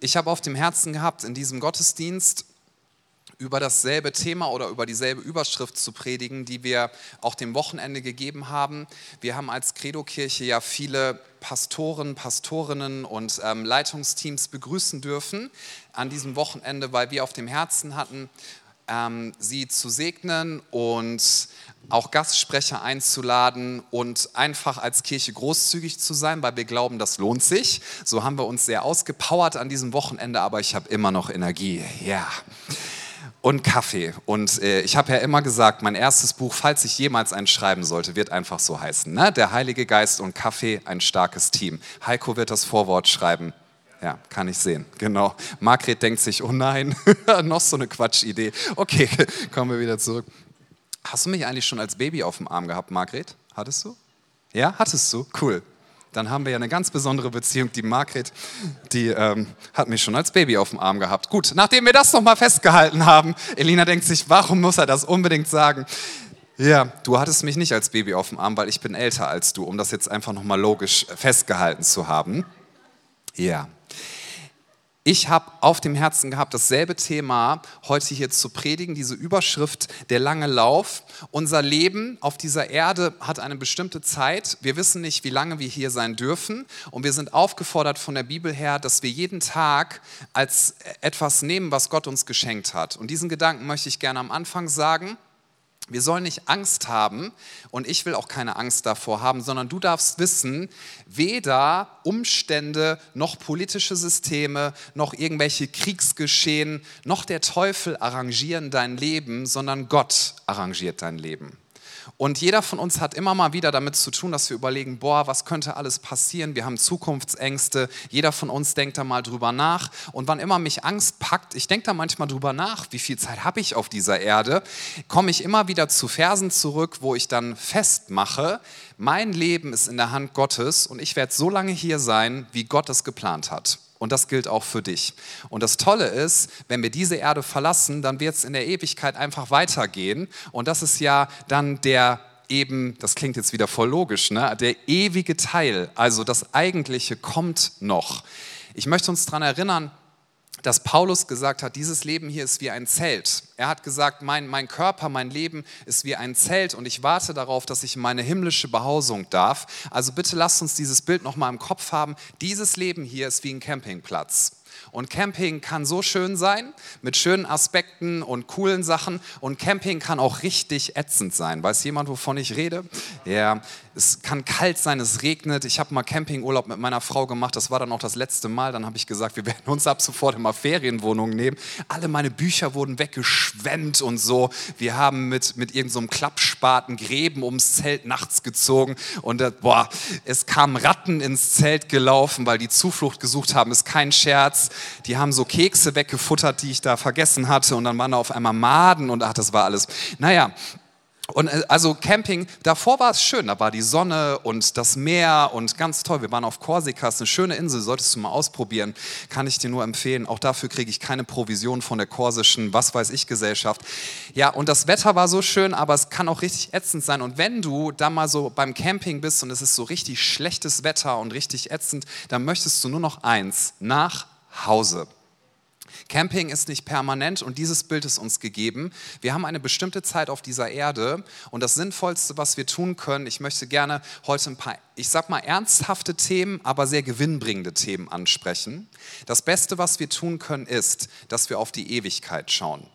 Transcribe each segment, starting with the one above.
ich habe auf dem Herzen gehabt, in diesem Gottesdienst über dasselbe Thema oder über dieselbe Überschrift zu predigen, die wir auch dem Wochenende gegeben haben. Wir haben als Credo-Kirche ja viele Pastoren, Pastorinnen und ähm, Leitungsteams begrüßen dürfen an diesem Wochenende, weil wir auf dem Herzen hatten, ähm, sie zu segnen und auch Gastsprecher einzuladen und einfach als Kirche großzügig zu sein, weil wir glauben, das lohnt sich. So haben wir uns sehr ausgepowert an diesem Wochenende, aber ich habe immer noch Energie. Ja. Und Kaffee. Und äh, ich habe ja immer gesagt, mein erstes Buch, falls ich jemals eins schreiben sollte, wird einfach so heißen. Ne? Der Heilige Geist und Kaffee, ein starkes Team. Heiko wird das Vorwort schreiben. Ja, kann ich sehen. Genau. Margret denkt sich, oh nein, noch so eine Quatschidee. Okay, kommen wir wieder zurück. Hast du mich eigentlich schon als Baby auf dem Arm gehabt, Margret? Hattest du? Ja, hattest du? Cool. Dann haben wir ja eine ganz besondere Beziehung. Die Margret, die ähm, hat mich schon als Baby auf dem Arm gehabt. Gut, nachdem wir das nochmal festgehalten haben, Elina denkt sich, warum muss er das unbedingt sagen? Ja, du hattest mich nicht als Baby auf dem Arm, weil ich bin älter als du, um das jetzt einfach nochmal logisch festgehalten zu haben. Ja ich habe auf dem Herzen gehabt, dasselbe Thema heute hier zu predigen, diese Überschrift, der lange Lauf. Unser Leben auf dieser Erde hat eine bestimmte Zeit. Wir wissen nicht, wie lange wir hier sein dürfen. Und wir sind aufgefordert von der Bibel her, dass wir jeden Tag als etwas nehmen, was Gott uns geschenkt hat. Und diesen Gedanken möchte ich gerne am Anfang sagen. Wir sollen nicht Angst haben und ich will auch keine Angst davor haben, sondern du darfst wissen, weder Umstände noch politische Systeme noch irgendwelche Kriegsgeschehen noch der Teufel arrangieren dein Leben, sondern Gott arrangiert dein Leben. Und jeder von uns hat immer mal wieder damit zu tun, dass wir überlegen, boah, was könnte alles passieren? Wir haben Zukunftsängste. Jeder von uns denkt da mal drüber nach. Und wann immer mich Angst packt, ich denke da manchmal drüber nach, wie viel Zeit habe ich auf dieser Erde, komme ich immer wieder zu Versen zurück, wo ich dann festmache, mein Leben ist in der Hand Gottes und ich werde so lange hier sein, wie Gott es geplant hat. Und das gilt auch für dich. Und das Tolle ist, wenn wir diese Erde verlassen, dann wird es in der Ewigkeit einfach weitergehen. Und das ist ja dann der eben, das klingt jetzt wieder voll logisch, ne? der ewige Teil, also das Eigentliche kommt noch. Ich möchte uns daran erinnern, dass Paulus gesagt hat, dieses Leben hier ist wie ein Zelt. Er hat gesagt, mein, mein Körper, mein Leben ist wie ein Zelt und ich warte darauf, dass ich meine himmlische Behausung darf. Also bitte lasst uns dieses Bild nochmal im Kopf haben. Dieses Leben hier ist wie ein Campingplatz. Und Camping kann so schön sein, mit schönen Aspekten und coolen Sachen. Und Camping kann auch richtig ätzend sein. Weiß jemand, wovon ich rede? Ja, es kann kalt sein, es regnet. Ich habe mal Campingurlaub mit meiner Frau gemacht. Das war dann auch das letzte Mal. Dann habe ich gesagt, wir werden uns ab sofort immer Ferienwohnungen nehmen. Alle meine Bücher wurden weggeschwemmt und so. Wir haben mit, mit irgendeinem so Klappspaten Gräben ums Zelt nachts gezogen. Und äh, boah, es kamen Ratten ins Zelt gelaufen, weil die Zuflucht gesucht haben. Ist kein Scherz. Die haben so Kekse weggefuttert, die ich da vergessen hatte. Und dann waren da auf einmal Maden und ach, das war alles. Naja, und äh, also Camping, davor war es schön, da war die Sonne und das Meer und ganz toll. Wir waren auf Korsika, ist eine schöne Insel, solltest du mal ausprobieren, kann ich dir nur empfehlen. Auch dafür kriege ich keine Provision von der korsischen, was weiß ich, Gesellschaft. Ja, und das Wetter war so schön, aber es kann auch richtig ätzend sein. Und wenn du da mal so beim Camping bist und es ist so richtig schlechtes Wetter und richtig ätzend, dann möchtest du nur noch eins, nach Hause. Camping ist nicht permanent und dieses Bild ist uns gegeben. Wir haben eine bestimmte Zeit auf dieser Erde und das Sinnvollste, was wir tun können, ich möchte gerne heute ein paar, ich sag mal, ernsthafte Themen, aber sehr gewinnbringende Themen ansprechen. Das Beste, was wir tun können, ist, dass wir auf die Ewigkeit schauen.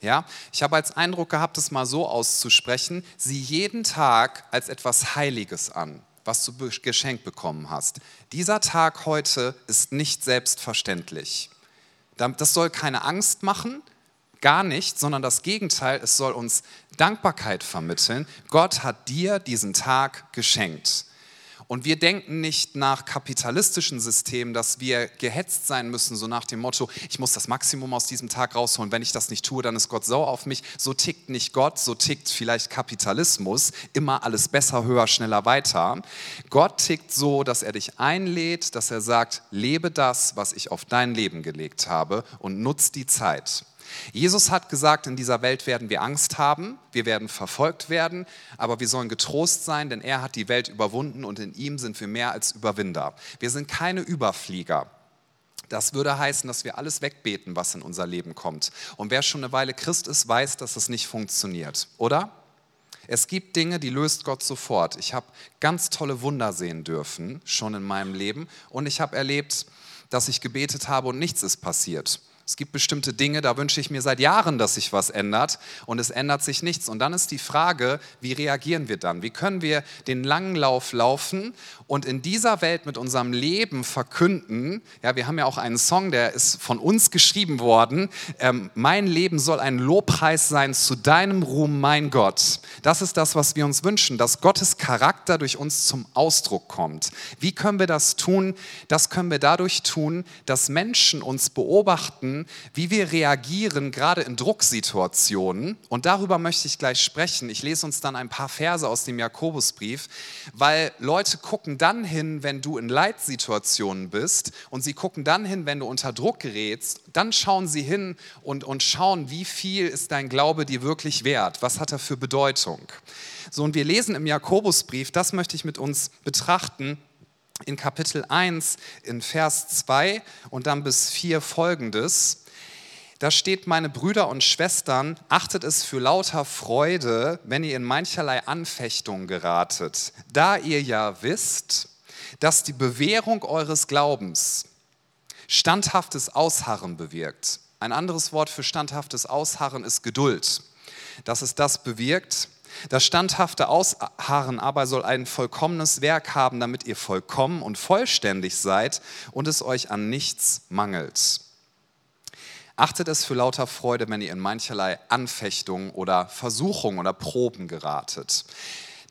Ja, ich habe als Eindruck gehabt, es mal so auszusprechen, sieh jeden Tag als etwas Heiliges an was du geschenkt bekommen hast. Dieser Tag heute ist nicht selbstverständlich. Das soll keine Angst machen, gar nicht, sondern das Gegenteil, es soll uns Dankbarkeit vermitteln. Gott hat dir diesen Tag geschenkt. Und wir denken nicht nach kapitalistischen Systemen, dass wir gehetzt sein müssen, so nach dem Motto, ich muss das Maximum aus diesem Tag rausholen, wenn ich das nicht tue, dann ist Gott sauer auf mich. So tickt nicht Gott, so tickt vielleicht Kapitalismus, immer alles besser, höher, schneller, weiter. Gott tickt so, dass er dich einlädt, dass er sagt, lebe das, was ich auf dein Leben gelegt habe und nutz die Zeit. Jesus hat gesagt, in dieser Welt werden wir Angst haben, wir werden verfolgt werden, aber wir sollen getrost sein, denn er hat die Welt überwunden und in ihm sind wir mehr als Überwinder. Wir sind keine Überflieger. Das würde heißen, dass wir alles wegbeten, was in unser Leben kommt. Und wer schon eine Weile Christ ist, weiß, dass das nicht funktioniert, oder? Es gibt Dinge, die löst Gott sofort. Ich habe ganz tolle Wunder sehen dürfen, schon in meinem Leben. Und ich habe erlebt, dass ich gebetet habe und nichts ist passiert. Es gibt bestimmte Dinge, da wünsche ich mir seit Jahren, dass sich was ändert und es ändert sich nichts. Und dann ist die Frage, wie reagieren wir dann? Wie können wir den langen Lauf laufen und in dieser Welt mit unserem Leben verkünden? Ja, wir haben ja auch einen Song, der ist von uns geschrieben worden. Ähm, mein Leben soll ein Lobpreis sein zu deinem Ruhm, mein Gott. Das ist das, was wir uns wünschen, dass Gottes Charakter durch uns zum Ausdruck kommt. Wie können wir das tun? Das können wir dadurch tun, dass Menschen uns beobachten, wie wir reagieren, gerade in Drucksituationen. Und darüber möchte ich gleich sprechen. Ich lese uns dann ein paar Verse aus dem Jakobusbrief, weil Leute gucken dann hin, wenn du in Leitsituationen bist und sie gucken dann hin, wenn du unter Druck gerätst. Dann schauen sie hin und, und schauen, wie viel ist dein Glaube dir wirklich wert? Was hat er für Bedeutung? So, und wir lesen im Jakobusbrief, das möchte ich mit uns betrachten, in Kapitel 1 in Vers 2 und dann bis 4 folgendes. Da steht, meine Brüder und Schwestern, achtet es für lauter Freude, wenn ihr in mancherlei Anfechtung geratet, da ihr ja wisst, dass die Bewährung eures Glaubens standhaftes Ausharren bewirkt. Ein anderes Wort für standhaftes Ausharren ist Geduld. Dass es das bewirkt, das standhafte Ausharren aber soll ein vollkommenes Werk haben, damit ihr vollkommen und vollständig seid und es euch an nichts mangelt. Achtet es für lauter Freude, wenn ihr in mancherlei Anfechtungen oder Versuchungen oder Proben geratet.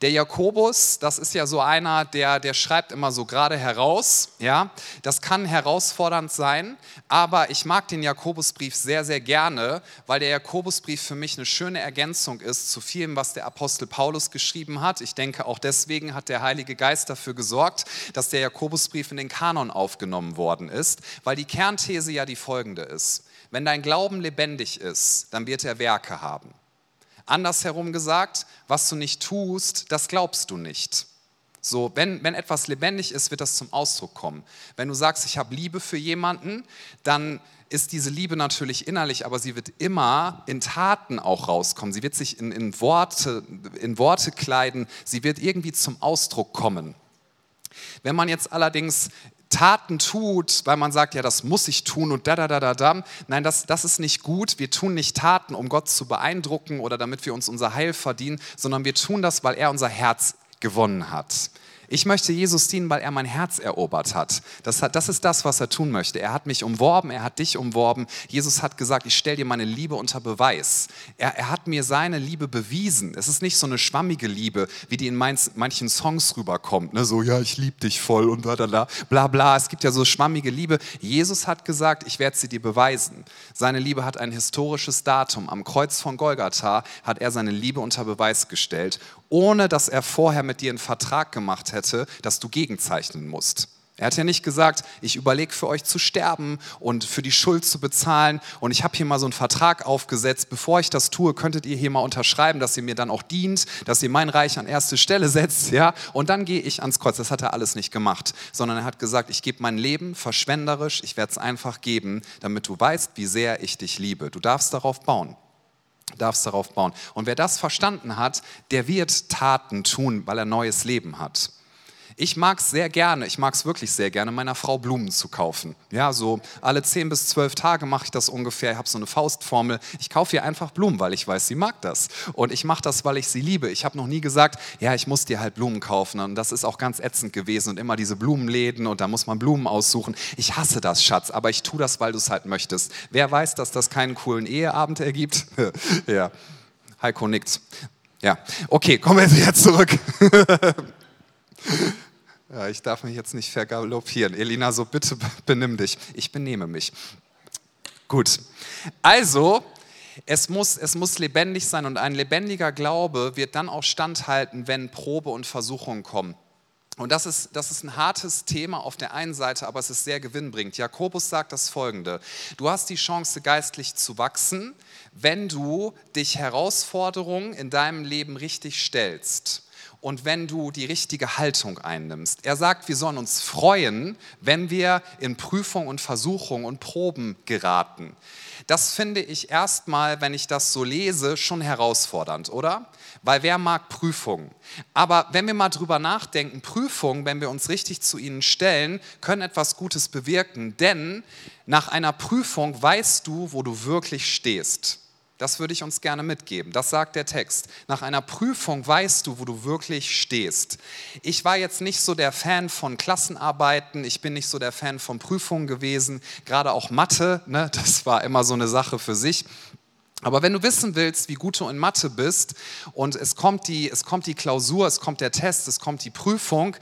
Der Jakobus, das ist ja so einer, der, der schreibt immer so gerade heraus. Ja, das kann herausfordernd sein, aber ich mag den Jakobusbrief sehr, sehr gerne, weil der Jakobusbrief für mich eine schöne Ergänzung ist zu vielem, was der Apostel Paulus geschrieben hat. Ich denke, auch deswegen hat der Heilige Geist dafür gesorgt, dass der Jakobusbrief in den Kanon aufgenommen worden ist, weil die Kernthese ja die folgende ist. Wenn dein Glauben lebendig ist, dann wird er Werke haben. Andersherum gesagt, was du nicht tust, das glaubst du nicht. So, wenn, wenn etwas lebendig ist, wird das zum Ausdruck kommen. Wenn du sagst, ich habe Liebe für jemanden, dann ist diese Liebe natürlich innerlich, aber sie wird immer in Taten auch rauskommen. Sie wird sich in, in, Worte, in Worte kleiden, sie wird irgendwie zum Ausdruck kommen. Wenn man jetzt allerdings Taten tut, weil man sagt, ja, das muss ich tun und da, da, da, da, da. Nein, das, das ist nicht gut. Wir tun nicht Taten, um Gott zu beeindrucken oder damit wir uns unser Heil verdienen, sondern wir tun das, weil er unser Herz gewonnen hat. Ich möchte Jesus dienen, weil er mein Herz erobert hat. Das, hat. das ist das, was er tun möchte. Er hat mich umworben, er hat dich umworben. Jesus hat gesagt, ich stelle dir meine Liebe unter Beweis. Er, er, hat mir seine Liebe bewiesen. Es ist nicht so eine schwammige Liebe, wie die in manchen Songs rüberkommt. Ne? So, ja, ich liebe dich voll und bla, bla, bla, bla. Es gibt ja so schwammige Liebe. Jesus hat gesagt, ich werde sie dir beweisen. Seine Liebe hat ein historisches Datum. Am Kreuz von Golgatha hat er seine Liebe unter Beweis gestellt ohne dass er vorher mit dir einen Vertrag gemacht hätte, dass du gegenzeichnen musst. Er hat ja nicht gesagt, ich überlege für euch zu sterben und für die Schuld zu bezahlen und ich habe hier mal so einen Vertrag aufgesetzt, bevor ich das tue, könntet ihr hier mal unterschreiben, dass ihr mir dann auch dient, dass ihr mein Reich an erste Stelle setzt, ja, und dann gehe ich ans Kreuz. Das hat er alles nicht gemacht, sondern er hat gesagt, ich gebe mein Leben verschwenderisch, ich werde es einfach geben, damit du weißt, wie sehr ich dich liebe. Du darfst darauf bauen darfst darauf bauen. Und wer das verstanden hat, der wird Taten tun, weil er neues Leben hat. Ich mag es sehr gerne, ich mag es wirklich sehr gerne, meiner Frau Blumen zu kaufen. Ja, so alle 10 bis 12 Tage mache ich das ungefähr. Ich habe so eine Faustformel. Ich kaufe ihr einfach Blumen, weil ich weiß, sie mag das. Und ich mache das, weil ich sie liebe. Ich habe noch nie gesagt, ja, ich muss dir halt Blumen kaufen. Und das ist auch ganz ätzend gewesen. Und immer diese Blumenläden und da muss man Blumen aussuchen. Ich hasse das, Schatz, aber ich tue das, weil du es halt möchtest. Wer weiß, dass das keinen coolen Eheabend ergibt? ja. Heiko nickt. Ja, okay, kommen wir jetzt zurück. Ja, ich darf mich jetzt nicht vergaloppieren. Elina, so bitte benimm dich. Ich benehme mich. Gut. Also, es muss, es muss lebendig sein und ein lebendiger Glaube wird dann auch standhalten, wenn Probe und Versuchungen kommen. Und das ist, das ist ein hartes Thema auf der einen Seite, aber es ist sehr gewinnbringend. Jakobus sagt das folgende: Du hast die Chance, geistlich zu wachsen, wenn du dich Herausforderungen in deinem Leben richtig stellst. Und wenn du die richtige Haltung einnimmst. Er sagt, wir sollen uns freuen, wenn wir in Prüfung und Versuchung und Proben geraten. Das finde ich erstmal, wenn ich das so lese, schon herausfordernd, oder? Weil wer mag Prüfungen? Aber wenn wir mal drüber nachdenken, Prüfungen, wenn wir uns richtig zu ihnen stellen, können etwas Gutes bewirken. Denn nach einer Prüfung weißt du, wo du wirklich stehst. Das würde ich uns gerne mitgeben. Das sagt der Text. Nach einer Prüfung weißt du, wo du wirklich stehst. Ich war jetzt nicht so der Fan von Klassenarbeiten, ich bin nicht so der Fan von Prüfungen gewesen, gerade auch Mathe, ne, das war immer so eine Sache für sich. Aber wenn du wissen willst, wie gut du in Mathe bist und es kommt, die, es kommt die Klausur, es kommt der Test, es kommt die Prüfung.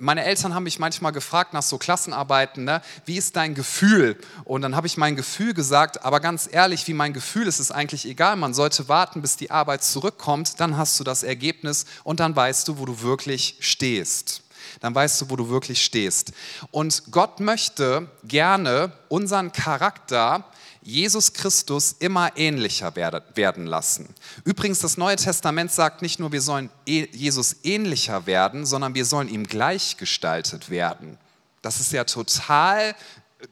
Meine Eltern haben mich manchmal gefragt nach so Klassenarbeiten, ne, wie ist dein Gefühl? Und dann habe ich mein Gefühl gesagt, aber ganz ehrlich, wie mein Gefühl ist, ist eigentlich egal. Man sollte warten, bis die Arbeit zurückkommt, dann hast du das Ergebnis und dann weißt du, wo du wirklich stehst dann weißt du, wo du wirklich stehst. Und Gott möchte gerne unseren Charakter Jesus Christus immer ähnlicher werden lassen. Übrigens, das Neue Testament sagt nicht nur, wir sollen e-, Jesus ähnlicher werden, sondern wir sollen ihm gleichgestaltet werden. Das ist ja total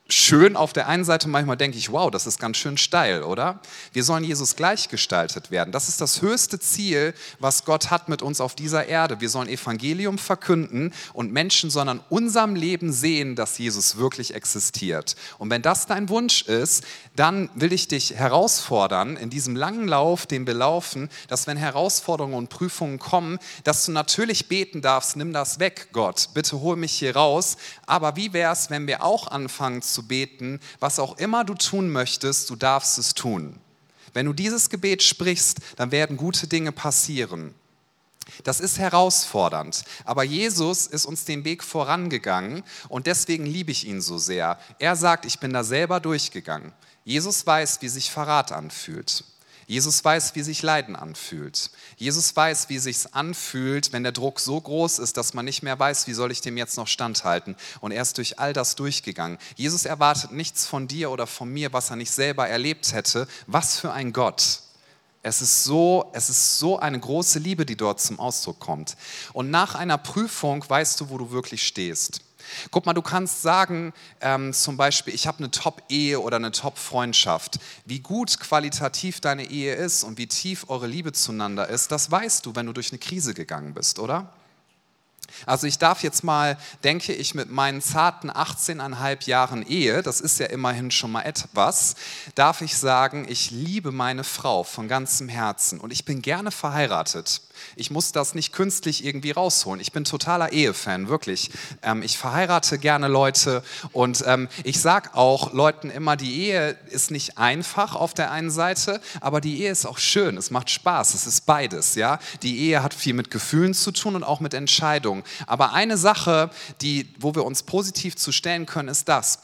schön auf der einen Seite, manchmal denke ich, wow, das ist ganz schön steil, oder? Wir sollen Jesus gleichgestaltet werden. Das ist das höchste Ziel, was Gott hat mit uns auf dieser Erde. Wir sollen Evangelium verkünden und Menschen sollen an unserem Leben sehen, dass Jesus wirklich existiert. Und wenn das dein Wunsch ist, dann will ich dich herausfordern, in diesem langen Lauf, den wir laufen, dass wenn Herausforderungen und Prüfungen kommen, dass du natürlich beten darfst, nimm das weg, Gott, bitte hol mich hier raus. Aber wie wäre es, wenn wir auch anfangen, anfangen zu beten, was auch immer du tun möchtest, du darfst es tun. Wenn du dieses Gebet sprichst, dann werden gute Dinge passieren. Das ist herausfordernd, aber Jesus ist uns den Weg vorangegangen und deswegen liebe ich ihn so sehr. Er sagt, ich bin da selber durchgegangen. Jesus weiß, wie sich Verrat anfühlt. Jesus weiß, wie sich Leiden anfühlt. Jesus weiß, wie sich anfühlt, wenn der Druck so groß ist, dass man nicht mehr weiß, wie soll ich dem jetzt noch standhalten. Und er ist durch all das durchgegangen. Jesus erwartet nichts von dir oder von mir, was er nicht selber erlebt hätte. Was für ein Gott. Es ist, so, es ist so eine große Liebe, die dort zum Ausdruck kommt. Und nach einer Prüfung weißt du, wo du wirklich stehst. Guck mal, du kannst sagen, ähm, zum Beispiel, ich habe eine Top-Ehe oder eine Top-Freundschaft. Wie gut qualitativ deine Ehe ist und wie tief eure Liebe zueinander ist, das weißt du, wenn du durch eine Krise gegangen bist, oder? Also ich darf jetzt mal, denke ich, mit meinen zarten 18,5 Jahren Ehe, das ist ja immerhin schon mal etwas, darf ich sagen, ich liebe meine Frau von ganzem Herzen und ich bin gerne verheiratet. Ich muss das nicht künstlich irgendwie rausholen. Ich bin totaler Ehefan, wirklich. Ähm, ich verheirate gerne Leute und ähm, ich sage auch Leuten immer, die Ehe ist nicht einfach auf der einen Seite, aber die Ehe ist auch schön. Es macht Spaß. Es ist beides. Ja? Die Ehe hat viel mit Gefühlen zu tun und auch mit Entscheidungen. Aber eine Sache, die, wo wir uns positiv zu stellen können, ist das.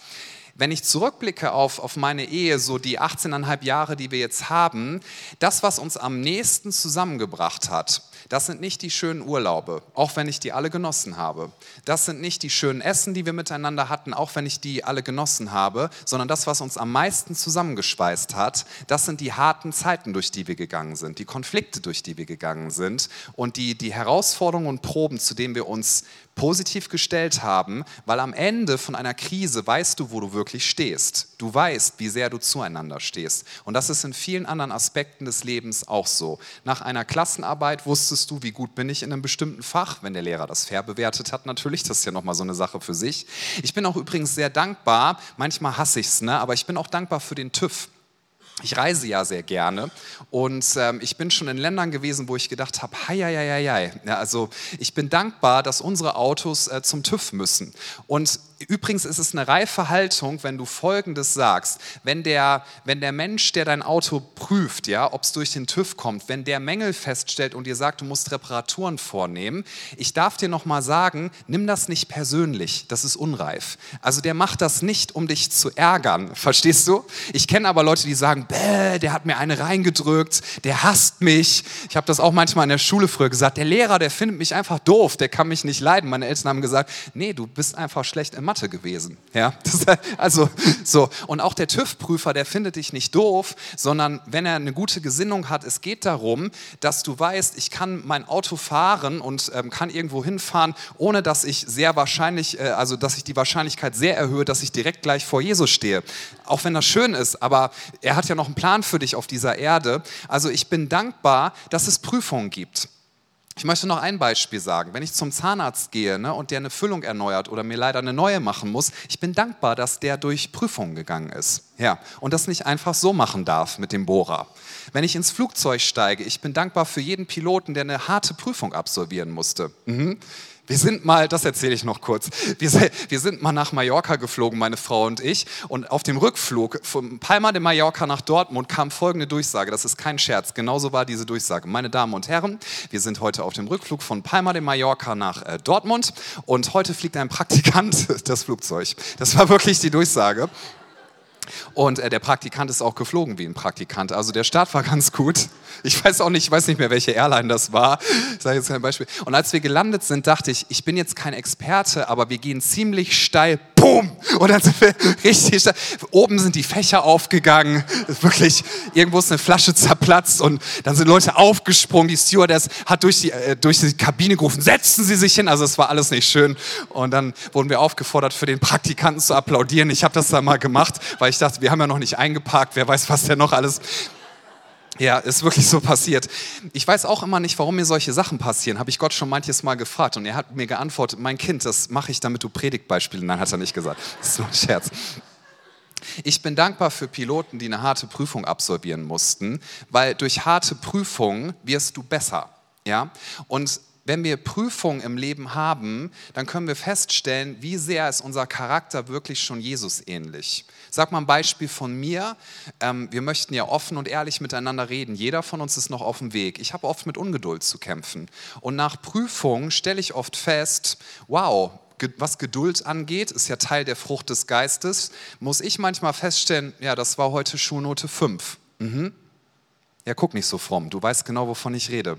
Wenn ich zurückblicke auf, auf meine Ehe, so die 18,5 Jahre, die wir jetzt haben, das, was uns am nächsten zusammengebracht hat, das sind nicht die schönen Urlaube, auch wenn ich die alle genossen habe. Das sind nicht die schönen Essen, die wir miteinander hatten, auch wenn ich die alle genossen habe, sondern das, was uns am meisten zusammengespeist hat, das sind die harten Zeiten, durch die wir gegangen sind, die Konflikte, durch die wir gegangen sind und die, die Herausforderungen und Proben, zu denen wir uns positiv gestellt haben, weil am Ende von einer Krise weißt du, wo du wirklich stehst. Du weißt, wie sehr du zueinander stehst. Und das ist in vielen anderen Aspekten des Lebens auch so. Nach einer Klassenarbeit wusstest du, wie gut bin ich in einem bestimmten Fach, wenn der Lehrer das fair bewertet hat natürlich, das ist ja nochmal so eine Sache für sich. Ich bin auch übrigens sehr dankbar, manchmal hasse ich es, ne? aber ich bin auch dankbar für den TÜV. Ich reise ja sehr gerne und ähm, ich bin schon in Ländern gewesen, wo ich gedacht habe, hei, hei, hei, hei. Ja, also ich bin dankbar, dass unsere Autos äh, zum TÜV müssen. Und Übrigens ist es eine reife Haltung, wenn du Folgendes sagst. Wenn der, wenn der Mensch, der dein Auto prüft, ja, ob es durch den TÜV kommt, wenn der Mängel feststellt und dir sagt, du musst Reparaturen vornehmen, ich darf dir nochmal sagen, nimm das nicht persönlich, das ist unreif. Also der macht das nicht, um dich zu ärgern, verstehst du? Ich kenne aber Leute, die sagen, Bäh, der hat mir eine reingedrückt, der hasst mich. Ich habe das auch manchmal in der Schule früher gesagt, der Lehrer, der findet mich einfach doof, der kann mich nicht leiden. Meine Eltern haben gesagt, nee, du bist einfach schlecht im Mathe gewesen. Ja? Das, also so. Und auch der TÜV-Prüfer, der findet dich nicht doof, sondern wenn er eine gute Gesinnung hat, es geht darum, dass du weißt, ich kann mein Auto fahren und ähm, kann irgendwo hinfahren, ohne dass ich sehr wahrscheinlich, äh, also dass ich die Wahrscheinlichkeit sehr erhöhe, dass ich direkt gleich vor Jesus stehe. Auch wenn das schön ist, aber er hat ja noch einen Plan für dich auf dieser Erde. Also ich bin dankbar, dass es Prüfungen gibt. Ich möchte noch ein Beispiel sagen. Wenn ich zum Zahnarzt gehe ne, und der eine Füllung erneuert oder mir leider eine neue machen muss, ich bin dankbar, dass der durch Prüfungen gegangen ist. Ja, und das nicht einfach so machen darf mit dem Bohrer. Wenn ich ins Flugzeug steige, ich bin dankbar für jeden Piloten, der eine harte Prüfung absolvieren musste. Mhm. Wir sind mal, das erzähle ich noch kurz, wir, wir, sind mal nach Mallorca geflogen, meine Frau und ich. Und auf dem Rückflug von Palma de Mallorca nach Dortmund kam folgende Durchsage. Das ist kein Scherz, genauso war diese Durchsage. Meine Damen und Herren, wir sind heute auf dem Rückflug von Palma de Mallorca nach äh, Dortmund und heute fliegt ein Praktikant das Flugzeug. Das war wirklich die Durchsage. Und äh, der Praktikant ist auch geflogen wie ein Praktikant. Also der Start war ganz gut. Ich weiß auch nicht, ich weiß nicht mehr, welche Airline das war. Ich sage jetzt kein Beispiel. Und als wir gelandet sind, dachte ich, ich bin jetzt kein Experte, aber wir gehen ziemlich steil. Boom! Und dann sind wir richtig. Oben sind die Fächer aufgegangen. Wirklich, irgendwo ist eine Flasche zerplatzt und dann sind Leute aufgesprungen. Die Stewardess hat durch die, äh, durch die Kabine gerufen, setzen Sie sich hin. Also es war alles nicht schön. Und dann wurden wir aufgefordert, für den Praktikanten zu applaudieren. Ich habe das dann mal gemacht, weil ich dachte, wir haben ja noch nicht eingeparkt. Wer weiß, was der noch alles ja, ist wirklich so passiert. Ich weiß auch immer nicht, warum mir solche Sachen passieren. Habe ich Gott schon manches Mal gefragt und er hat mir geantwortet, mein Kind, das mache ich, damit du Predigtbeispiele. Nein, hat er nicht gesagt. Das ist so ein Scherz. Ich bin dankbar für Piloten, die eine harte Prüfung absolvieren mussten, weil durch harte Prüfungen wirst du besser. Ja? Und wenn wir Prüfungen im Leben haben, dann können wir feststellen, wie sehr ist unser Charakter wirklich schon Jesus ähnlich. Sag mal ein Beispiel von mir. Ähm, wir möchten ja offen und ehrlich miteinander reden. Jeder von uns ist noch auf dem Weg. Ich habe oft mit Ungeduld zu kämpfen. Und nach Prüfungen stelle ich oft fest, wow, was Geduld angeht, ist ja Teil der Frucht des Geistes, muss ich manchmal feststellen, ja, das war heute Schulnote 5. Mhm. Ja, guck nicht so fromm, du weißt genau, wovon ich rede.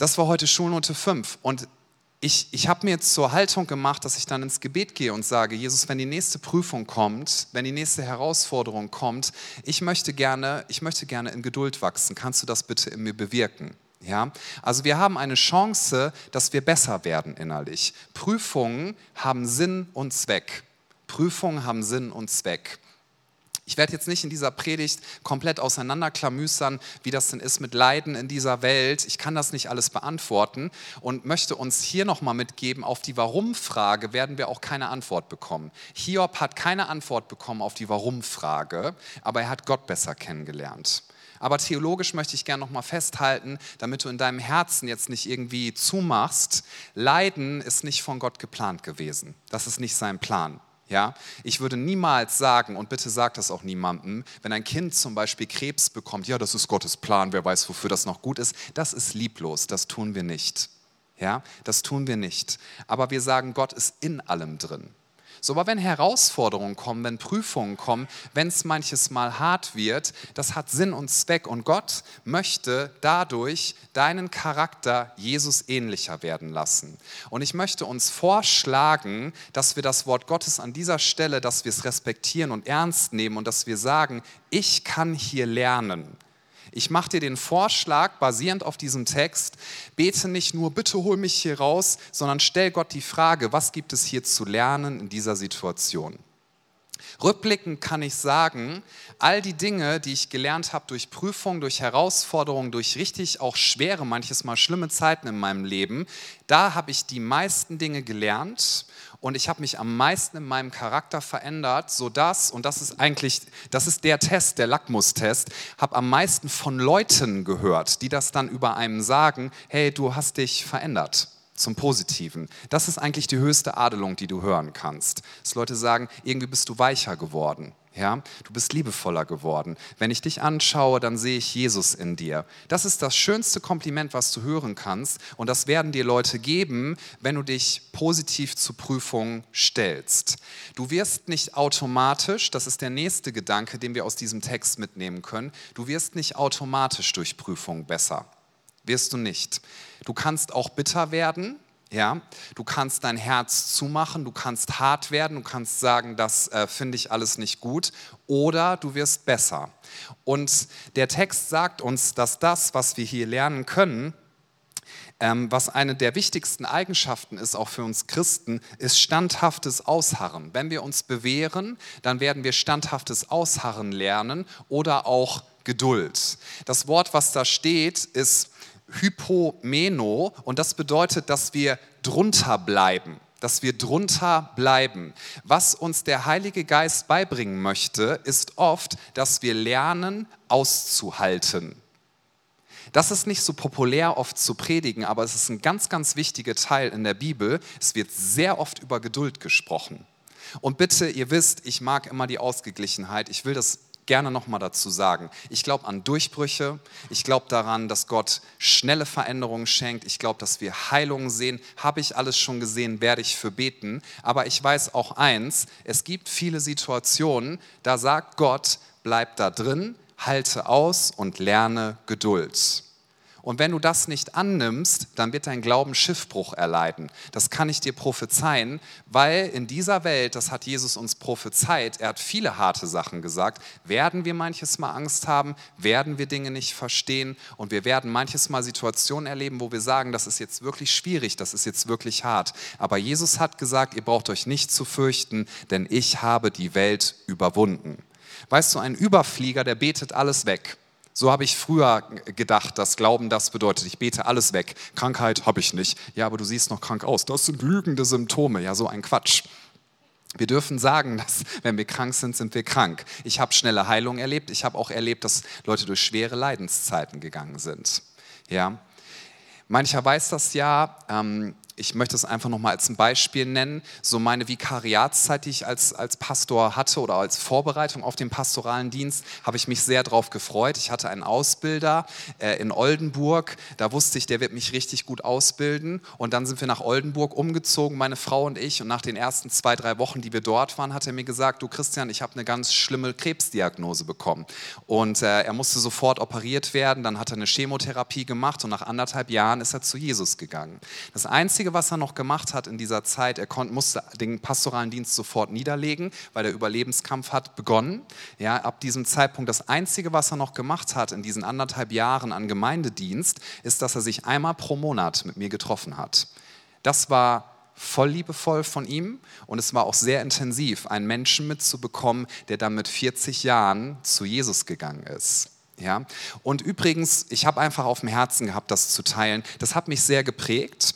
Das war heute Schulnote 5. Und ich, ich habe mir zur Haltung gemacht, dass ich dann ins Gebet gehe und sage, Jesus, wenn die nächste Prüfung kommt, wenn die nächste Herausforderung kommt, ich möchte gerne, ich möchte gerne in Geduld wachsen. Kannst du das bitte in mir bewirken? Ja, also wir haben eine Chance, dass wir besser werden innerlich. Prüfungen haben Sinn und Zweck. Prüfungen haben Sinn und Zweck. Ich werde jetzt nicht in dieser Predigt komplett auseinanderklamüsern, wie das denn ist mit Leiden in dieser Welt. Ich kann das nicht alles beantworten und möchte uns hier nochmal mitgeben, auf die Warum-Frage werden wir auch keine Antwort bekommen. Hiob hat keine Antwort bekommen auf die Warum-Frage, aber er hat Gott besser kennengelernt. Aber theologisch möchte ich gerne nochmal festhalten, damit du in deinem Herzen jetzt nicht irgendwie zumachst, Leiden ist nicht von Gott geplant gewesen. Das ist nicht sein Plan. Ja, ich würde niemals sagen, und bitte sag das auch niemandem, wenn ein Kind zum Beispiel Krebs bekommt, ja, das ist Gottes Plan, wer weiß, wofür das noch gut ist, das ist lieblos, das tun wir nicht. Ja, das tun wir nicht. Aber wir sagen, Gott ist in allem drin. So, aber wenn Herausforderungen kommen, wenn Prüfungen kommen, wenn es manches Mal hart wird, das hat Sinn und Zweck und Gott möchte dadurch deinen Charakter Jesus ähnlicher werden lassen. Und ich möchte uns vorschlagen, dass wir das Wort Gottes an dieser Stelle, dass wir es respektieren und ernst nehmen und dass wir sagen, ich kann hier lernen. Ich mache dir den Vorschlag, basierend auf diesem Text, bete nicht nur, bitte hol mich hier raus, sondern stell Gott die Frage, was gibt es hier zu lernen in dieser Situation? Rückblickend kann ich sagen, all die Dinge, die ich gelernt habe durch Prüfungen, durch Herausforderungen, durch richtig auch schwere, manches Mal schlimme Zeiten in meinem Leben, da habe ich die meisten Dinge gelernt und ich habe mich am meisten in meinem Charakter verändert, sodass, und das ist eigentlich, das ist der Test, der Lackmustest, habe am meisten von Leuten gehört, die das dann über einem sagen, hey, du hast dich verändert zum Positiven. Das ist eigentlich die höchste Adelung, die du hören kannst. Dass Leute sagen, irgendwie bist du weicher geworden. Ja, du bist liebevoller geworden. Wenn ich dich anschaue, dann sehe ich Jesus in dir. Das ist das schönste Kompliment, was du hören kannst. Und das werden dir Leute geben, wenn du dich positiv zur Prüfung stellst. Du wirst nicht automatisch, das ist der nächste Gedanke, den wir aus diesem Text mitnehmen können, du wirst nicht automatisch durch Prüfung besser. Wirst du nicht. Du kannst auch bitter werden, Ja, du kannst dein Herz zumachen, du kannst hart werden, du kannst sagen, das äh, finde ich alles nicht gut, oder du wirst besser. Und der Text sagt uns, dass das, was wir hier lernen können, ähm, was eine der wichtigsten Eigenschaften ist, auch für uns Christen, ist standhaftes Ausharren. Wenn wir uns bewähren, dann werden wir standhaftes Ausharren lernen oder auch Geduld. Das Wort, was da steht, ist Hypomeno und das bedeutet, dass wir drunter bleiben dass wir drunter bleiben. Was uns der Heilige Geist beibringen möchte, ist oft, dass wir lernen auszuhalten. Das ist nicht so populär oft zu predigen, aber es ist ein ganz, ganz wichtiger Teil in der Bibel. Es wird sehr oft über Geduld gesprochen. Und bitte, ihr wisst, ich mag immer die Ausgeglichenheit. Ich will das gerne nochmal dazu sagen. Ich glaube an Durchbrüche. Ich glaube daran, dass Gott schnelle Veränderungen schenkt. Ich glaube, dass wir Heilungen sehen. Habe ich alles schon gesehen, werde ich für beten. Aber ich weiß auch eins, es gibt viele Situationen, da sagt Gott, bleib da drin, halte aus und lerne Geduld. Und wenn du das nicht annimmst, dann wird dein Glauben Schiffbruch erleiden. Das kann ich dir prophezeien, weil in dieser Welt, das hat Jesus uns prophezeit, er hat viele harte Sachen gesagt, werden wir manches Mal Angst haben, werden wir Dinge nicht verstehen und wir werden manches Mal Situationen erleben, wo wir sagen, das ist jetzt wirklich schwierig, das ist jetzt wirklich hart. Aber Jesus hat gesagt, ihr braucht euch nicht zu fürchten, denn ich habe die Welt überwunden. Weißt du, ein Überflieger, der betet alles weg. So habe ich früher gedacht, dass Glauben das bedeutet. Ich bete alles weg. Krankheit habe ich nicht. Ja, aber du siehst noch krank aus. Das sind lügende Symptome. Ja, so ein Quatsch. Wir dürfen sagen, dass wenn wir krank sind, sind wir krank. Ich habe schnelle Heilung erlebt. Ich habe auch erlebt, dass Leute durch schwere Leidenszeiten gegangen sind. Ja. Mancher weiß das ja. Ähm, ich möchte es einfach nochmal als ein Beispiel nennen, so meine Vikariatszeit, die ich als, als Pastor hatte oder als Vorbereitung auf den pastoralen Dienst, habe ich mich sehr darauf gefreut. Ich hatte einen Ausbilder äh, in Oldenburg, da wusste ich, der wird mich richtig gut ausbilden. Und dann sind wir nach Oldenburg umgezogen, meine Frau und ich. Und nach den ersten zwei, drei Wochen, die wir dort waren, hat er mir gesagt, du Christian, ich habe eine ganz schlimme Krebsdiagnose bekommen. Und äh, er musste sofort operiert werden, dann hat er eine Chemotherapie gemacht und nach anderthalb Jahren ist er zu Jesus gegangen. Das Einzige, Einzige, was er noch gemacht hat in dieser Zeit, er konnte, musste den pastoralen Dienst sofort niederlegen, weil der Überlebenskampf hat begonnen. Ja, ab diesem Zeitpunkt, das Einzige, was er noch gemacht hat in diesen anderthalb Jahren an Gemeindedienst, ist, dass er sich einmal pro Monat mit mir getroffen hat. Das war voll liebevoll von ihm und es war auch sehr intensiv, einen Menschen mitzubekommen, der dann mit 40 Jahren zu Jesus gegangen ist. Ja? Und übrigens, ich habe einfach auf dem Herzen gehabt, das zu teilen. Das hat mich sehr geprägt.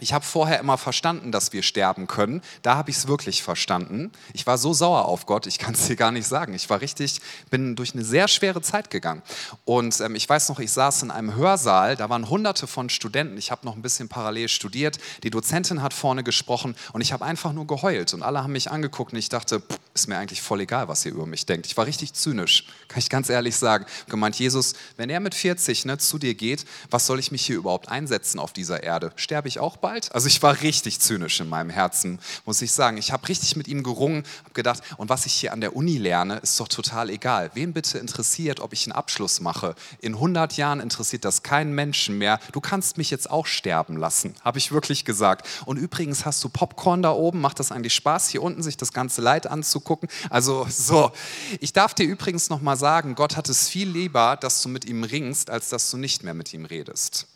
Ich habe vorher immer verstanden, dass wir sterben können. Da habe ich es wirklich verstanden. Ich war so sauer auf Gott, ich kann es dir gar nicht sagen. Ich war richtig, bin durch eine sehr schwere Zeit gegangen. Und ähm, ich weiß noch, ich saß in einem Hörsaal, da waren hunderte von Studenten. Ich habe noch ein bisschen parallel studiert. Die Dozentin hat vorne gesprochen und ich habe einfach nur geheult. Und alle haben mich angeguckt und ich dachte, pff, ist mir eigentlich voll egal, was ihr über mich denkt. Ich war richtig zynisch, kann ich ganz ehrlich sagen. Gemeint, Jesus, wenn er mit 40 ne, zu dir geht, was soll ich mich hier überhaupt einsetzen auf dieser Erde? Sterbe ich auch bald? Bald. Also ich war richtig zynisch in meinem Herzen, muss ich sagen. Ich habe richtig mit ihm gerungen, habe gedacht, und was ich hier an der Uni lerne, ist doch total egal. Wen bitte interessiert, ob ich einen Abschluss mache? In 100 Jahren interessiert das keinen Menschen mehr. Du kannst mich jetzt auch sterben lassen, habe ich wirklich gesagt. Und übrigens hast du Popcorn da oben, macht das eigentlich Spaß, hier unten sich das ganze Leid anzugucken? Also so. Ich darf dir übrigens noch mal sagen, Gott hat es viel lieber, dass du mit ihm ringst, als dass du nicht mehr mit ihm redest.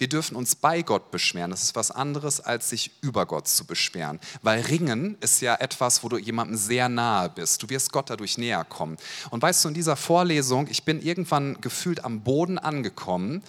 Wir dürfen uns bei Gott beschweren. Das ist was anderes, als sich über Gott zu beschweren. Weil Ringen ist ja etwas, wo du jemandem sehr nahe bist. Du wirst Gott dadurch näher kommen. Und weißt du, in dieser Vorlesung, ich bin irgendwann gefühlt am Boden angekommen.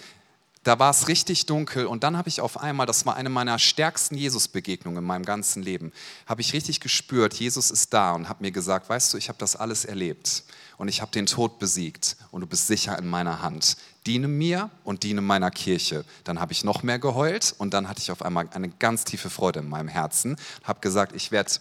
Da war es richtig dunkel und dann habe ich auf einmal, das war eine meiner stärksten Jesus-Begegnungen in meinem ganzen Leben, habe ich richtig gespürt, Jesus ist da und habe mir gesagt, weißt du, ich habe das alles erlebt und ich habe den Tod besiegt und du bist sicher in meiner Hand diene mir und diene meiner Kirche. Dann habe ich noch mehr geheult und dann hatte ich auf einmal eine ganz tiefe Freude in meinem Herzen. Habe gesagt, ich werde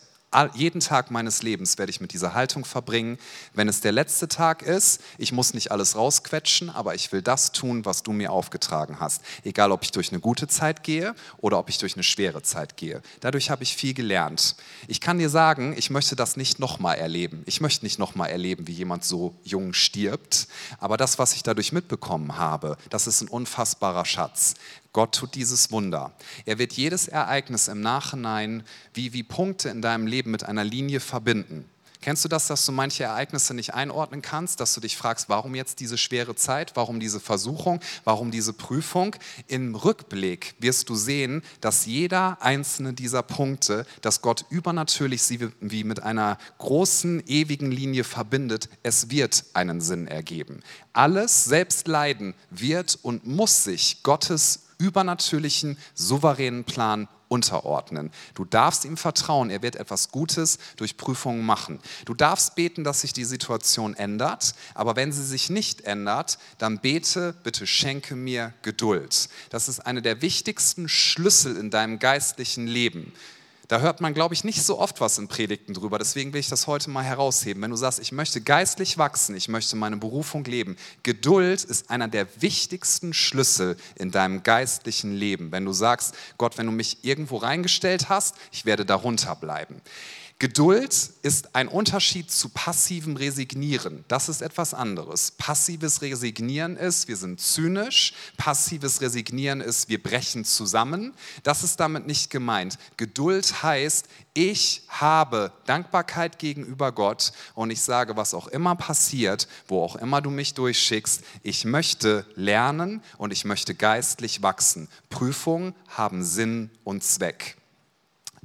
jeden Tag meines Lebens werde ich mit dieser Haltung verbringen. Wenn es der letzte Tag ist, ich muss nicht alles rausquetschen, aber ich will das tun, was du mir aufgetragen hast. Egal, ob ich durch eine gute Zeit gehe oder ob ich durch eine schwere Zeit gehe. Dadurch habe ich viel gelernt. Ich kann dir sagen, ich möchte das nicht nochmal erleben. Ich möchte nicht nochmal erleben, wie jemand so jung stirbt. Aber das, was ich dadurch mitbekommen habe, das ist ein unfassbarer Schatz. Gott tut dieses Wunder. Er wird jedes Ereignis im Nachhinein wie, wie Punkte in deinem Leben mit einer Linie verbinden. Kennst du das, dass du manche Ereignisse nicht einordnen kannst, dass du dich fragst, warum jetzt diese schwere Zeit, warum diese Versuchung, warum diese Prüfung? Im Rückblick wirst du sehen, dass jeder einzelne dieser Punkte, dass Gott übernatürlich sie wie mit einer großen, ewigen Linie verbindet, es wird einen Sinn ergeben. Alles, selbst Leiden, wird und muss sich Gottes übernatürlichen, souveränen Plan unterordnen. Du darfst ihm vertrauen, er wird etwas Gutes durch Prüfungen machen. Du darfst beten, dass sich die Situation ändert, aber wenn sie sich nicht ändert, dann bete, bitte schenke mir Geduld. Das ist einer der wichtigsten Schlüssel in deinem geistlichen Leben. Da hört man, glaube ich, nicht so oft was in Predigten drüber. Deswegen will ich das heute mal herausheben. Wenn du sagst, ich möchte geistlich wachsen, ich möchte meine Berufung leben, Geduld ist einer der wichtigsten Schlüssel in deinem geistlichen Leben. Wenn du sagst, Gott, wenn du mich irgendwo reingestellt hast, ich werde darunter bleiben. Geduld ist ein Unterschied zu passivem Resignieren. Das ist etwas anderes. Passives Resignieren ist, wir sind zynisch. Passives Resignieren ist, wir brechen zusammen. Das ist damit nicht gemeint. Geduld heißt, ich habe Dankbarkeit gegenüber Gott und ich sage, was auch immer passiert, wo auch immer du mich durchschickst, ich möchte lernen und ich möchte geistlich wachsen. Prüfungen haben Sinn und Zweck.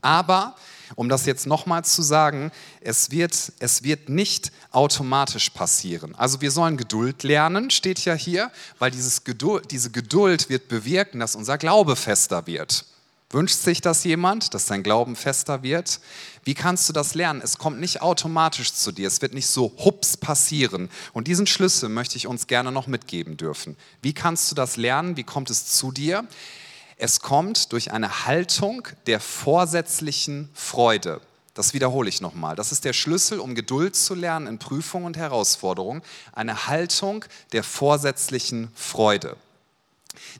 Aber um das jetzt nochmal zu sagen, es wird, es wird nicht automatisch passieren. Also wir sollen Geduld lernen, steht ja hier, weil dieses Geduld, diese Geduld wird bewirken, dass unser Glaube fester wird. Wünscht sich das jemand, dass dein Glauben fester wird? Wie kannst du das lernen? Es kommt nicht automatisch zu dir, es wird nicht so hups passieren. Und diesen Schlüssel möchte ich uns gerne noch mitgeben dürfen. Wie kannst du das lernen? Wie kommt es zu dir? Es kommt durch eine Haltung der vorsätzlichen Freude. Das wiederhole ich nochmal. Das ist der Schlüssel, um Geduld zu lernen in Prüfungen und Herausforderungen. Eine Haltung der vorsätzlichen Freude.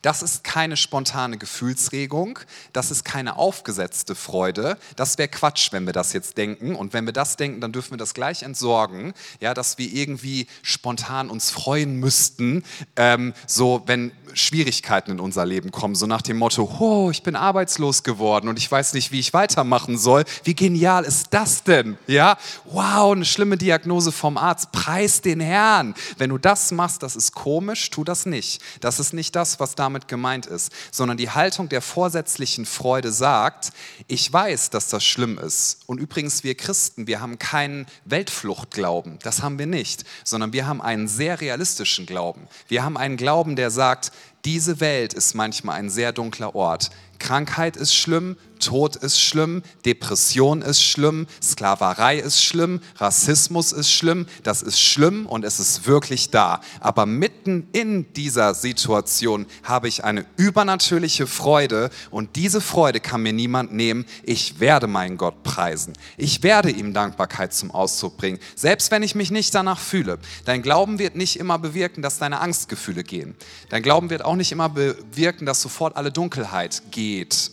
Das ist keine spontane Gefühlsregung, das ist keine aufgesetzte Freude. Das wäre Quatsch, wenn wir das jetzt denken. Und wenn wir das denken, dann dürfen wir das gleich entsorgen, ja, dass wir irgendwie spontan uns freuen müssten, ähm, so wenn Schwierigkeiten in unser Leben kommen, so nach dem Motto, oh, ich bin arbeitslos geworden und ich weiß nicht, wie ich weitermachen soll. Wie genial ist das denn? Ja, wow, eine schlimme Diagnose vom Arzt. Preis den Herrn. Wenn du das machst, das ist komisch, tu das nicht. Das ist nicht das, was damit gemeint ist, sondern die Haltung der vorsätzlichen Freude sagt, ich weiß, dass das schlimm ist. Und übrigens, wir Christen, wir haben keinen Weltfluchtglauben. Das haben wir nicht, sondern wir haben einen sehr realistischen Glauben. Wir haben einen Glauben, der sagt, diese Welt ist manchmal ein sehr dunkler Ort. Krankheit ist schlimm, Tod ist schlimm, Depression ist schlimm, Sklaverei ist schlimm, Rassismus ist schlimm, das ist schlimm und es ist wirklich da. Aber mitten in dieser Situation habe ich eine übernatürliche Freude und diese Freude kann mir niemand nehmen. Ich werde meinen Gott preisen. Ich werde ihm Dankbarkeit zum Ausdruck bringen, selbst wenn ich mich nicht danach fühle. Dein Glauben wird nicht immer bewirken, dass deine Angstgefühle gehen. Dein Glauben wird auch nicht immer bewirken, dass sofort alle Dunkelheit geht,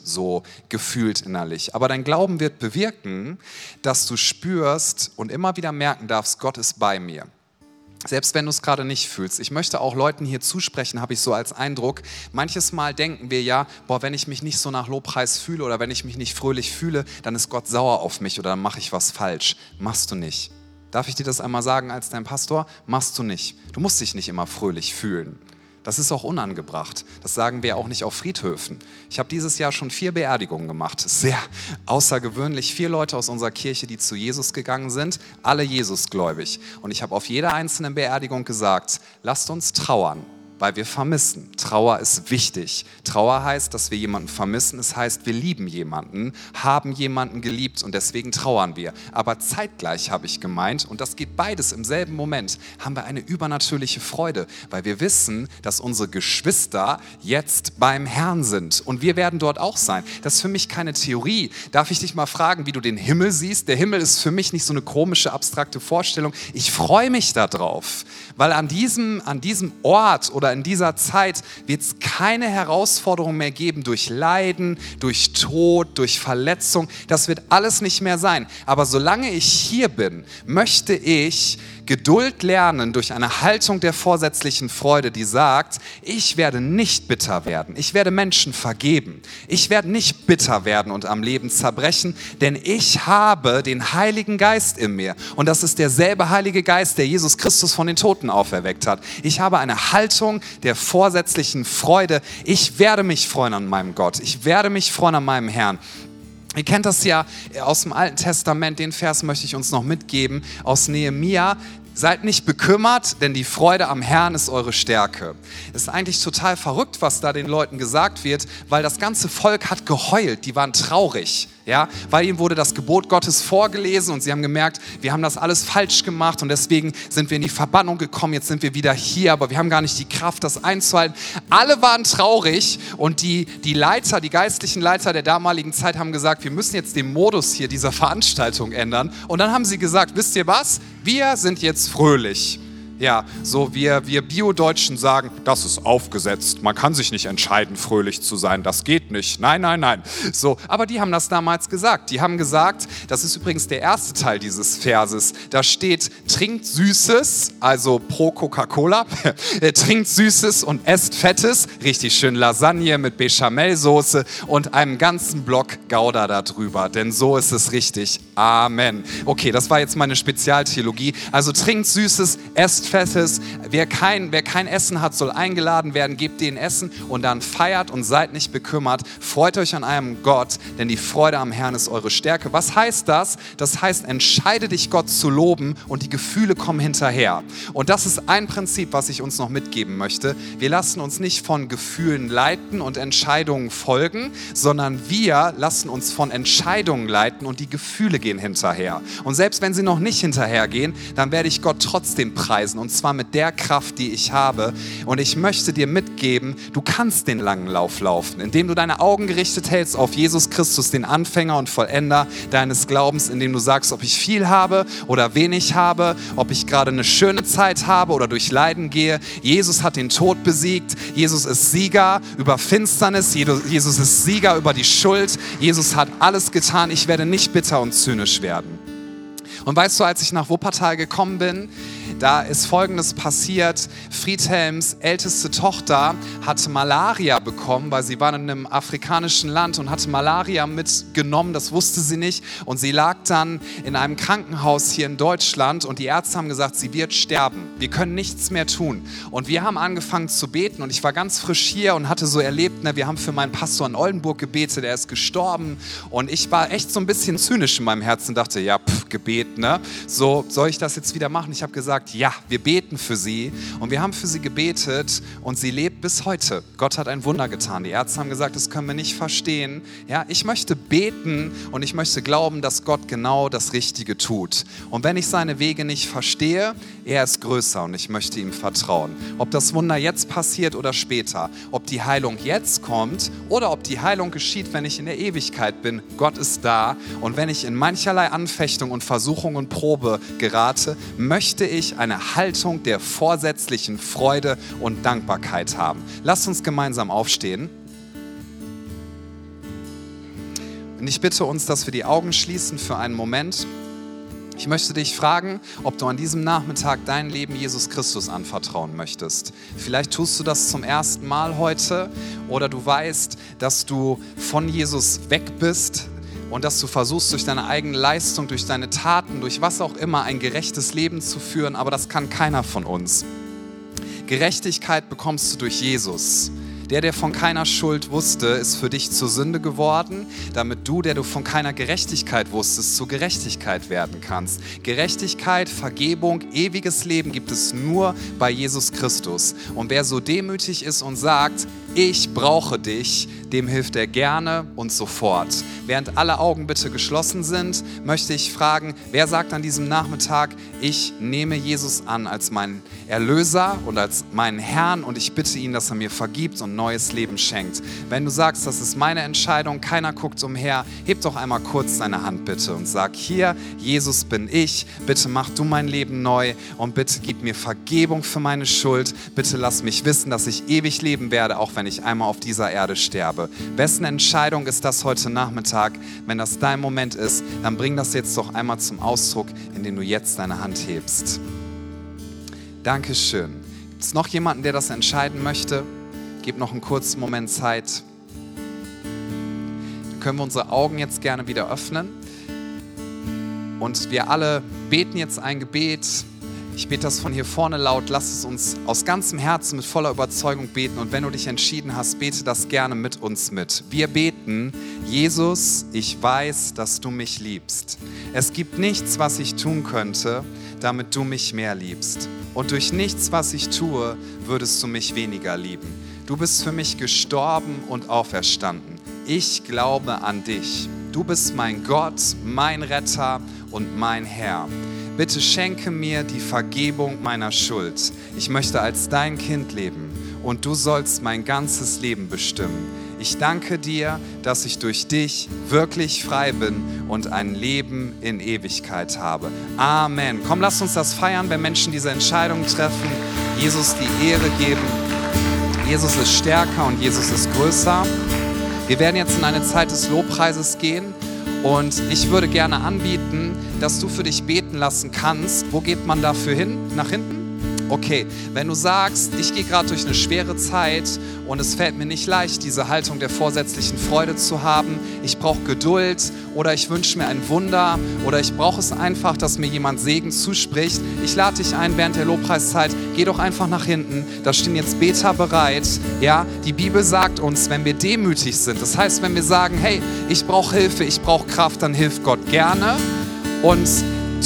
so gefühlt fühlt innerlich. Aber dein Glauben wird bewirken, dass du spürst und immer wieder merken darfst, Gott ist bei mir. Selbst wenn du es gerade nicht fühlst. Ich möchte auch Leuten hier zusprechen, habe ich so als Eindruck. Manches Mal denken wir ja, boah, wenn ich mich nicht so nach Lobpreis fühle oder wenn ich mich nicht fröhlich fühle, dann ist Gott sauer auf mich oder dann mache ich was falsch. Machst du nicht. Darf ich dir das einmal sagen als dein Pastor? Machst du nicht. Du musst dich nicht immer fröhlich fühlen. Das ist auch unangebracht. Das sagen wir auch nicht auf Friedhöfen. Ich habe dieses Jahr schon vier Beerdigungen gemacht. Sehr außergewöhnlich. Vier Leute aus unserer Kirche, die zu Jesus gegangen sind, alle Jesusgläubig. Und ich habe auf jeder einzelnen Beerdigung gesagt, lasst uns trauern weil wir vermissen. Trauer ist wichtig. Trauer heißt, dass wir jemanden vermissen. Es heißt, wir lieben jemanden, haben jemanden geliebt und deswegen trauern wir. Aber zeitgleich habe ich gemeint, und das geht beides im selben Moment, haben wir eine übernatürliche Freude, weil wir wissen, dass unsere Geschwister jetzt beim Herrn sind und wir werden dort auch sein. Das ist für mich keine Theorie. Darf ich dich mal fragen, wie du den Himmel siehst? Der Himmel ist für mich nicht so eine komische, abstrakte Vorstellung. Ich freue mich darauf, weil an diesem, an diesem Ort oder in dieser Zeit wird es keine Herausforderung mehr geben durch Leiden, durch Tod, durch Verletzung. Das wird alles nicht mehr sein. Aber solange ich hier bin, möchte ich Geduld lernen durch eine Haltung der vorsätzlichen Freude, die sagt, ich werde nicht bitter werden, ich werde Menschen vergeben, ich werde nicht bitter werden und am Leben zerbrechen, denn ich habe den Heiligen Geist in mir. Und das ist derselbe Heilige Geist, der Jesus Christus von den Toten auferweckt hat. Ich habe eine Haltung der vorsätzlichen Freude. Ich werde mich freuen an meinem Gott. Ich werde mich freuen an meinem Herrn. Ihr kennt das ja aus dem Alten Testament, den Vers möchte ich uns noch mitgeben, aus Nehemia. Seid nicht bekümmert, denn die Freude am Herrn ist eure Stärke. Es ist eigentlich total verrückt, was da den Leuten gesagt wird, weil das ganze Volk hat geheult, die waren traurig ja, weil ihnen wurde das Gebot Gottes vorgelesen und sie haben gemerkt, wir haben das alles falsch gemacht und deswegen sind wir in die Verbannung gekommen, jetzt sind wir wieder hier, aber wir haben gar nicht die Kraft, das einzuhalten. Alle waren traurig und die, die Leiter, die geistlichen Leiter der damaligen Zeit haben gesagt, wir müssen jetzt den Modus hier dieser Veranstaltung ändern und dann haben sie gesagt, wisst ihr was, wir sind jetzt fröhlich. Ja, so wir, wir Bio-Deutschen sagen, das ist aufgesetzt. Man kann sich nicht entscheiden, fröhlich zu sein. Das geht nicht. Nein, nein, nein. So, aber die haben das damals gesagt. Die haben gesagt, das ist übrigens der erste Teil dieses Verses. Da steht, trinkt Süßes, also pro Coca-Cola, trinkt Süßes und esst Fettes. Richtig schön Lasagne mit Bechamelsoße und einem ganzen Block Gouda darüber. Denn so ist es richtig. Amen. Okay, das war jetzt meine Spezialtheologie. Also trinkt Süßes, esst Fettes. Wer kein, wer kein Essen hat, soll eingeladen werden. Gebt denen Essen und dann feiert und seid nicht bekümmert. Freut euch an einem Gott, denn die Freude am Herrn ist eure Stärke. Was heißt das? Das heißt, entscheide dich, Gott zu loben und die Gefühle kommen hinterher. Und das ist ein Prinzip, was ich uns noch mitgeben möchte. Wir lassen uns nicht von Gefühlen leiten und Entscheidungen folgen, sondern wir lassen uns von Entscheidungen leiten und die Gefühle gehen hinterher. Und selbst wenn sie noch nicht hinterhergehen, dann werde ich Gott trotzdem preisen lassen und zwar mit der Kraft, die ich habe. Und ich möchte dir mitgeben, du kannst den langen Lauf laufen, indem du deine Augen gerichtet hältst auf Jesus Christus, den Anfänger und Vollender deines Glaubens, indem du sagst, ob ich viel habe oder wenig habe, ob ich gerade eine schöne Zeit habe oder durch Leiden gehe. Jesus hat den Tod besiegt. Jesus ist Sieger über Finsternis. Jesus ist Sieger über die Schuld. Jesus hat alles getan. Ich werde nicht bitter und zynisch werden. Und weißt du, als ich nach Wuppertal gekommen bin, da ist Folgendes passiert. Friedhelms älteste Tochter hatte Malaria bekommen, weil sie war in einem afrikanischen Land und hatte Malaria mitgenommen. Das wusste sie nicht. Und sie lag dann in einem Krankenhaus hier in Deutschland und die Ärzte haben gesagt, sie wird sterben. Wir können nichts mehr tun. Und wir haben angefangen zu beten und ich war ganz frisch hier und hatte so erlebt, ne, wir haben für meinen Pastor in Oldenburg gebetet, er ist gestorben. Und ich war echt so ein bisschen zynisch in meinem Herzen und dachte, ja, pff, Gebet, ne? So, soll ich das jetzt wieder machen? Ich habe gesagt, ja, wir beten für sie. Und wir haben für sie gebetet und sie lebt bis heute. Gott hat ein Wunder getan. Die Ärzte haben gesagt, das können wir nicht verstehen. Ja, ich möchte beten und ich möchte glauben, dass Gott genau das Richtige tut. Und wenn ich seine Wege nicht verstehe, er ist größer und ich möchte ihm vertrauen. Ob das Wunder jetzt passiert oder später, ob die Heilung jetzt kommt oder ob die Heilung geschieht, wenn ich in der Ewigkeit bin, Gott ist da. Und wenn ich in mancherlei Anfechtung und Versuchung und Probe gerate, möchte ich eine Haltung der vorsätzlichen Freude und Dankbarkeit haben. Lasst uns gemeinsam aufstehen. Und ich bitte uns, dass wir die Augen schließen für einen Moment. Ich möchte dich fragen, ob du an diesem Nachmittag dein Leben Jesus Christus anvertrauen möchtest. Vielleicht tust du das zum ersten Mal heute oder du weißt, dass du von Jesus weg bist, und dass du versuchst, durch deine eigene Leistung, durch deine Taten, durch was auch immer ein gerechtes Leben zu führen, aber das kann keiner von uns. Gerechtigkeit bekommst du durch Jesus. Der, der von keiner Schuld wusste, ist für dich zur Sünde geworden, damit du, der du von keiner Gerechtigkeit wusstest, zur Gerechtigkeit werden kannst. Gerechtigkeit, Vergebung, ewiges Leben gibt es nur bei Jesus Christus. Und wer so demütig ist und sagt, ich brauche dich, dem hilft er gerne und sofort. Während alle Augen bitte geschlossen sind, möchte ich fragen, wer sagt an diesem Nachmittag, ich nehme Jesus an als meinen Erlöser und als meinen Herrn und ich bitte ihn, dass er mir vergibt und neues Leben schenkt. Wenn du sagst, das ist meine Entscheidung, keiner guckt umher, heb doch einmal kurz deine Hand bitte und sag, hier, Jesus bin ich, bitte mach du mein Leben neu und bitte gib mir Vergebung für meine Schuld, bitte lass mich wissen, dass ich ewig leben werde, auch wenn ich einmal auf dieser Erde sterbe. Wessen Entscheidung ist das heute Nachmittag? Wenn das dein Moment ist, dann bring das jetzt doch einmal zum Ausdruck, indem du jetzt deine Hand hebst. Dankeschön. Gibt es noch jemanden, der das entscheiden möchte? Gebt noch einen kurzen Moment Zeit. Dann können wir unsere Augen jetzt gerne wieder öffnen. Und wir alle beten jetzt ein Gebet. Ich bete das von hier vorne laut. Lass es uns aus ganzem Herzen mit voller Überzeugung beten. Und wenn du dich entschieden hast, bete das gerne mit uns mit. Wir beten, Jesus, ich weiß, dass du mich liebst. Es gibt nichts, was ich tun könnte, damit du mich mehr liebst. Und durch nichts, was ich tue, würdest du mich weniger lieben. Du bist für mich gestorben und auferstanden. Ich glaube an dich. Du bist mein Gott, mein Retter und mein Herr. Bitte schenke mir die Vergebung meiner Schuld. Ich möchte als dein Kind leben und du sollst mein ganzes Leben bestimmen. Ich danke dir, dass ich durch dich wirklich frei bin und ein Leben in Ewigkeit habe. Amen. Komm, lass uns das feiern, wenn Menschen diese Entscheidung treffen, Jesus die Ehre geben. Jesus ist stärker und Jesus ist größer. Wir werden jetzt in eine Zeit des Lobpreises gehen und ich würde gerne anbieten, dass du für dich beten lassen kannst. Wo geht man dafür hin? Nach hinten? Okay, wenn du sagst, ich gehe gerade durch eine schwere Zeit und es fällt mir nicht leicht, diese Haltung der vorsätzlichen Freude zu haben, ich brauche Geduld oder ich wünsche mir ein Wunder oder ich brauche es einfach, dass mir jemand Segen zuspricht, ich lade dich ein während der Lobpreiszeit, geh doch einfach nach hinten, da stehen jetzt Beter bereit. Ja, die Bibel sagt uns, wenn wir demütig sind, das heißt, wenn wir sagen, hey, ich brauche Hilfe, ich brauche Kraft, dann hilft Gott gerne und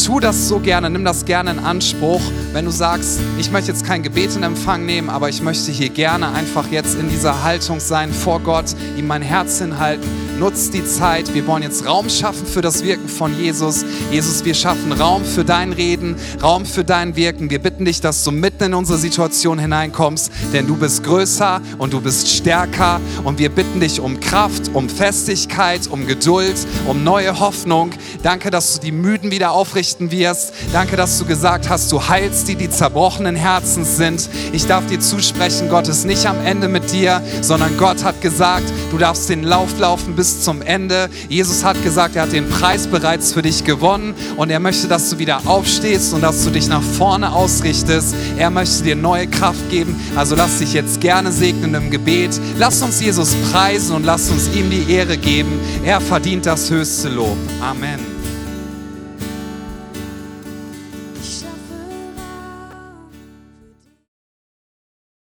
tu das so gerne, nimm das gerne in Anspruch. Wenn du sagst, ich möchte jetzt kein Gebet in Empfang nehmen, aber ich möchte hier gerne einfach jetzt in dieser Haltung sein vor Gott, ihm mein Herz hinhalten, nutzt die Zeit. Wir wollen jetzt Raum schaffen für das Wirken von Jesus. Jesus, wir schaffen Raum für dein Reden, Raum für dein Wirken. Wir bitten dich, dass du mitten in unsere Situation hineinkommst, denn du bist größer und du bist stärker. Und wir bitten dich um Kraft, um Festigkeit, um Geduld, um neue Hoffnung. Danke, dass du die Müden wieder aufrichten wirst. Danke, dass du gesagt hast, du heilst die, die zerbrochenen Herzens sind. Ich darf dir zusprechen, Gott ist nicht am Ende mit dir, sondern Gott hat gesagt, du darfst den Lauf laufen bis bis zum Ende. Jesus hat gesagt, er hat den Preis bereits für dich gewonnen und er möchte, dass du wieder aufstehst und dass du dich nach vorne ausrichtest. Er möchte dir neue Kraft geben. Also lass dich jetzt gerne segnen im Gebet. Lass uns Jesus preisen und lass uns ihm die Ehre geben. Er verdient das höchste Lob. Amen.